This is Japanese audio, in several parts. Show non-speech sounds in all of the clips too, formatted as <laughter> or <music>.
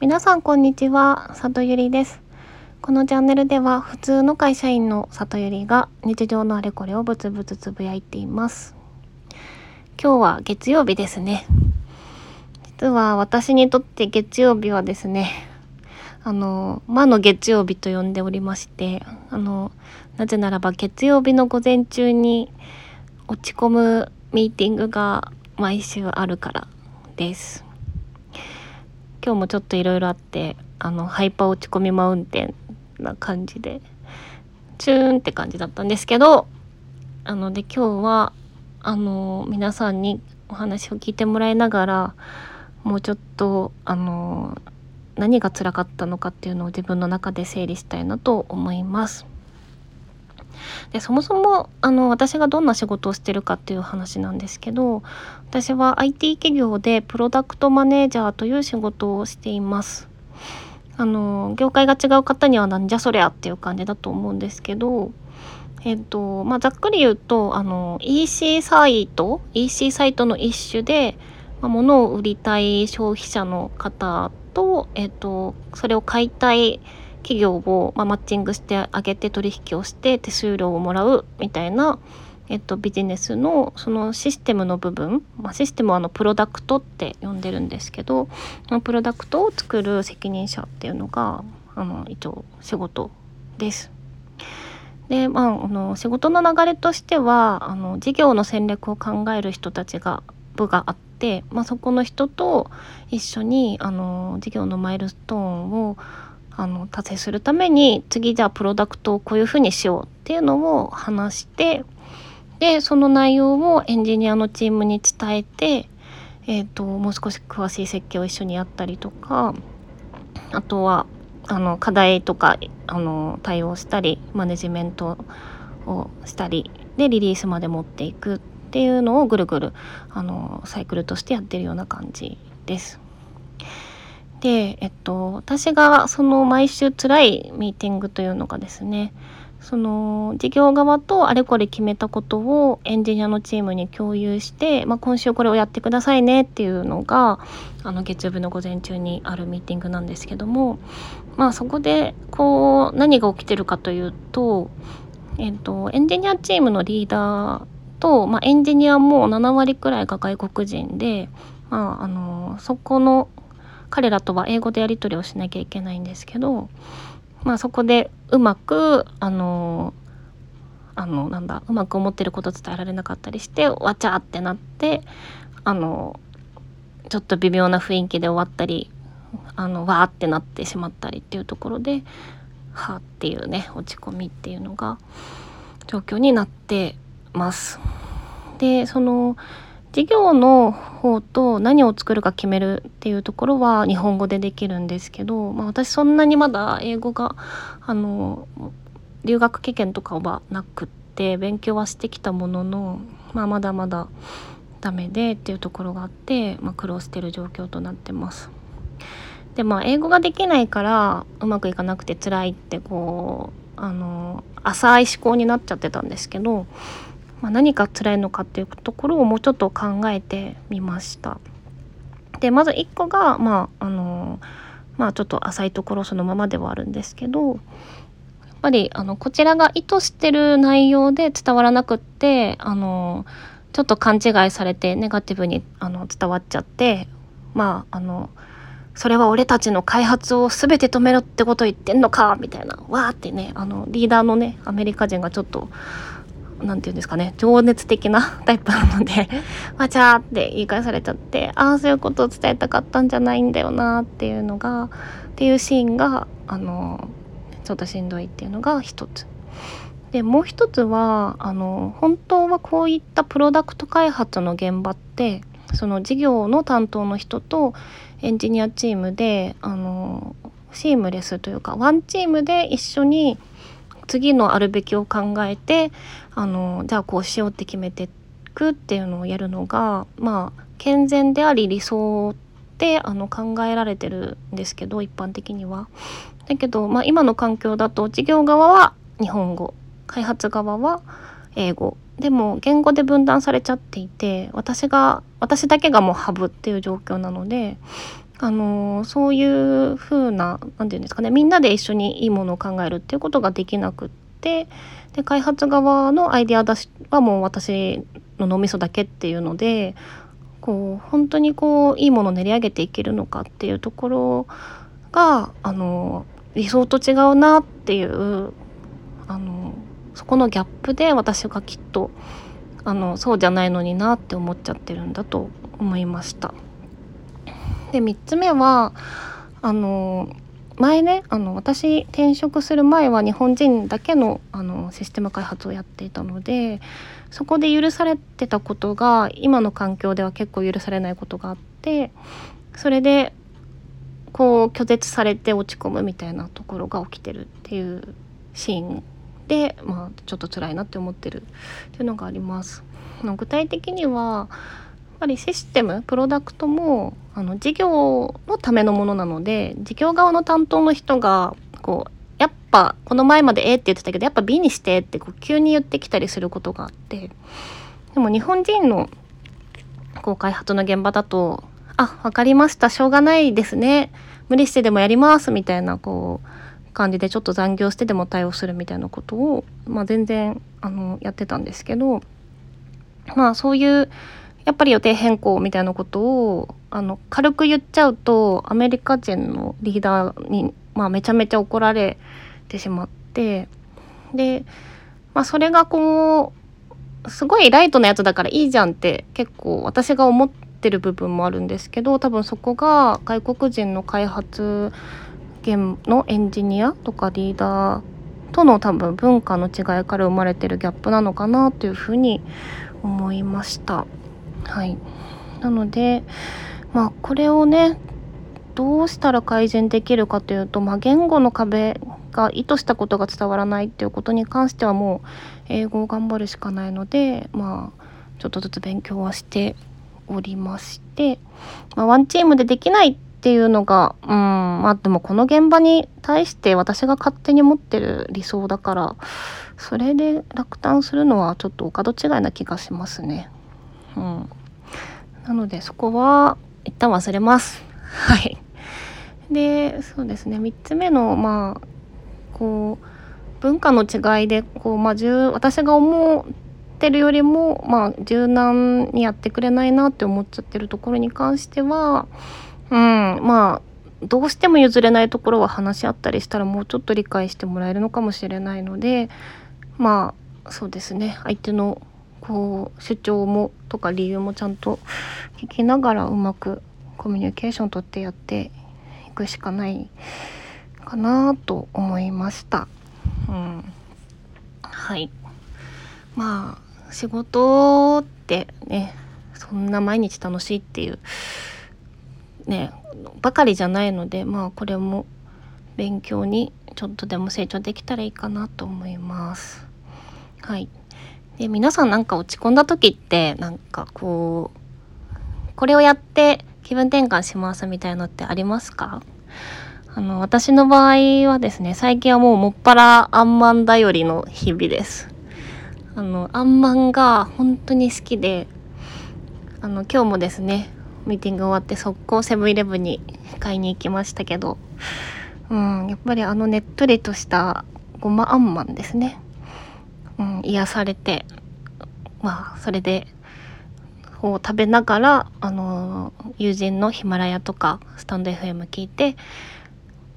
皆さんこんにちは、里ゆりです。このチャンネルでは普通の会社員の里ゆりが日常のあれこれをブツブツつぶやいています。今日は月曜日ですね。実は私にとって月曜日はですね、あの、魔の月曜日と呼んでおりまして、あの、なぜならば月曜日の午前中に落ち込むミーティングが毎週あるからです。今日もちょっといろいろあってあのハイパー落ち込みマウンテンな感じでチューンって感じだったんですけどあので今日はあの皆さんにお話を聞いてもらいながらもうちょっとあの何が辛かったのかっていうのを自分の中で整理したいなと思います。でそもそもあの私がどんな仕事をしてるかっていう話なんですけど私は IT 企業でプロダクトマネージャーという仕事をしています。あの業界が違う方にはなんじゃそりゃっていう感じだと思うんですけど、えっとまあ、ざっくり言うとあの EC サイト EC サイトの一種で、まあ、物を売りたい消費者の方と、えっと、それを買いたい企業を、まあ、マッチングしてあげて取引をして手数料をもらうみたいな、えっと、ビジネスのそのシステムの部分、まあ、システムはあのプロダクトって呼んでるんですけどそのプロダクトを作る責任者っていうのがあの一応仕事です。でまあ、あの仕事の流れとしてはあの事業の戦略を考える人たちが部があって、まあ、そこの人と一緒にあの事業のマイルストーンをあの達成するために次じゃあプロダクトをこういうふうにしようっていうのを話してでその内容をエンジニアのチームに伝えて、えー、ともう少し詳しい設計を一緒にやったりとかあとはあの課題とかあの対応したりマネジメントをしたりでリリースまで持っていくっていうのをぐるぐるあのサイクルとしてやってるような感じです。で、えっと、私がその毎週辛いミーティングというのがですねその事業側とあれこれ決めたことをエンジニアのチームに共有して、まあ、今週これをやってくださいねっていうのがあの月曜日の午前中にあるミーティングなんですけども、まあ、そこでこう何が起きてるかというと、えっと、エンジニアチームのリーダーと、まあ、エンジニアも7割くらいが外国人で、まあ、あのそこの彼らとは英語でやり取りをしなきゃいけないんですけど、まあ、そこでうまくあのあのなんだうまく思ってること伝えられなかったりしてわちゃってなってあのちょっと微妙な雰囲気で終わったりあのわーってなってしまったりっていうところではあっていうね落ち込みっていうのが状況になってます。でその事業の方と何を作るか決めるっていうところは日本語でできるんですけど、まあ、私そんなにまだ英語があの留学経験とかはなくって勉強はしてきたものの、まあ、まだまだダメでっていうところがあって、まあ、苦労してる状況となってます。でまあ英語ができないからうまくいかなくて辛いってこうあの浅い思考になっちゃってたんですけどまあ、何が辛いのかっていうところをもうちょっと考えてみました。でまず1個がまああのまあちょっと浅いところそのままではあるんですけどやっぱりあのこちらが意図してる内容で伝わらなくってあのちょっと勘違いされてネガティブにあの伝わっちゃってまああのそれは俺たちの開発を全て止めろってこと言ってんのかみたいなわーってねあのリーダーのねアメリカ人がちょっとなんていうんですかね情熱的な <laughs> タイプなので <laughs> わちゃーって言い返されちゃってああそういうことを伝えたかったんじゃないんだよなっていうのがっていうシーンがあのちょっとしんどいっていうのが一つ。でもう一つはあの本当はこういったプロダクト開発の現場ってその事業の担当の人とエンジニアチームであのシームレスというかワンチームで一緒に次のあるべきを考えてあのじゃあこうしようって決めてくっていうのをやるのがまあ健全であり理想ってあの考えられてるんですけど一般的には。だけど、まあ、今の環境だと事業側は日本語開発側は英語でも言語で分断されちゃっていて私が私だけがもうハブっていう状況なのであのそういう風な何て言うんですかねみんなで一緒にいいものを考えるっていうことができなくってで開発側のアイデア出しはもう私の脳みそだけっていうのでこう本当にこういいものを練り上げていけるのかっていうところがあの理想と違うなっていうあのそこのギャップで私がきっとあのそうじゃないのになって思っちゃってるんだと思いました。で3つ目はあの前ねあの私転職する前は日本人だけのあのシステム開発をやっていたのでそこで許されてたことが今の環境では結構許されないことがあってそれでこう拒絶されて落ち込むみたいなところが起きてるっていうシーンで、まあ、ちょっと辛いなって思ってるっていうのがあります。具体的にはぱりシステムプロダクトもあの事業のためのものなので事業側の担当の人がこうやっぱこの前まで A って言ってたけどやっぱ B にしてってこう急に言ってきたりすることがあってでも日本人のこう開発の現場だと「あ分かりましたしょうがないですね。無理してでもやります」みたいなこう感じでちょっと残業してでも対応するみたいなことを、まあ、全然あのやってたんですけどまあそういうやっぱり予定変更みたいなことをあの軽く言っちゃうとアメリカ人のリーダーに、まあ、めちゃめちゃ怒られてしまってで、まあ、それがこうすごいライトなやつだからいいじゃんって結構私が思ってる部分もあるんですけど多分そこが外国人の開発現のエンジニアとかリーダーとの多分文化の違いから生まれてるギャップなのかなというふうに思いました。はいなのでまあこれをねどうしたら改善できるかというと、まあ、言語の壁が意図したことが伝わらないっていうことに関してはもう英語を頑張るしかないのでまあちょっとずつ勉強はしておりまして、まあ、ワンチームでできないっていうのがうんまあでもこの現場に対して私が勝手に持ってる理想だからそれで落胆するのはちょっとお門違いな気がしますね。うん、なのでそこは一旦忘れます。<laughs> はい。でそうですね3つ目のまあこう文化の違いでこう、まあ、私が思ってるよりも、まあ、柔軟にやってくれないなって思っちゃってるところに関しては、うん、まあどうしても譲れないところは話し合ったりしたらもうちょっと理解してもらえるのかもしれないのでまあそうですね相手のこう主張もとか理由もちゃんと聞きながらうまくコミュニケーションとってやっていくしかないかなと思いました。うん、はいまあ仕事ってねそんな毎日楽しいっていうねばかりじゃないのでまあこれも勉強にちょっとでも成長できたらいいかなと思います。はいで皆さんなんか落ち込んだ時ってなんかこうこれをやって気分転換しますみたいのってありますか？あの私の場合はですね最近はもうもっぱらあんまん頼りの日々です。あのあんまんが本当に好きであの今日もですねミーティング終わって速攻セブンイレブンに買いに行きましたけどうんやっぱりあのねっとりとしたごまあんまんですね。うん、癒されてまあそれでを食べながらあの友人のヒマラヤとかスタンド FM 聞いて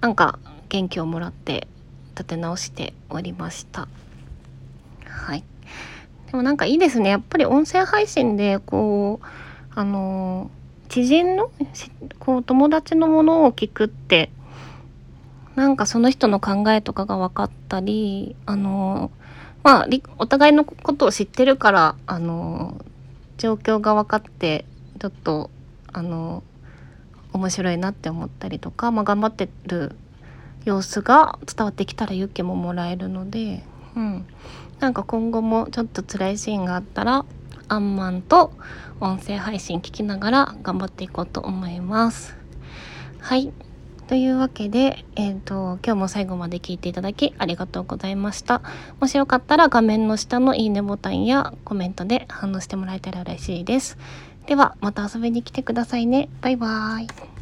なんか元気をもらって立て直しておりました。はい。でもなんかいいですね。やっぱり音声配信でこうあの知人のこう友達のものを聞くってなんかその人の考えとかが分かったりあのまあお互いのことを知ってるからあの状況が分かってちょっとあの面白いなって思ったりとか、まあ、頑張ってる様子が伝わってきたら勇気ももらえるので、うん、なんか今後もちょっと辛いシーンがあったらあんまんと音声配信聞きながら頑張っていこうと思います。はいというわけで、えーと、今日も最後まで聞いていただきありがとうございました。もしよかったら画面の下のいいねボタンやコメントで反応してもらえたら嬉しいです。ではまた遊びに来てくださいね。バイバーイ。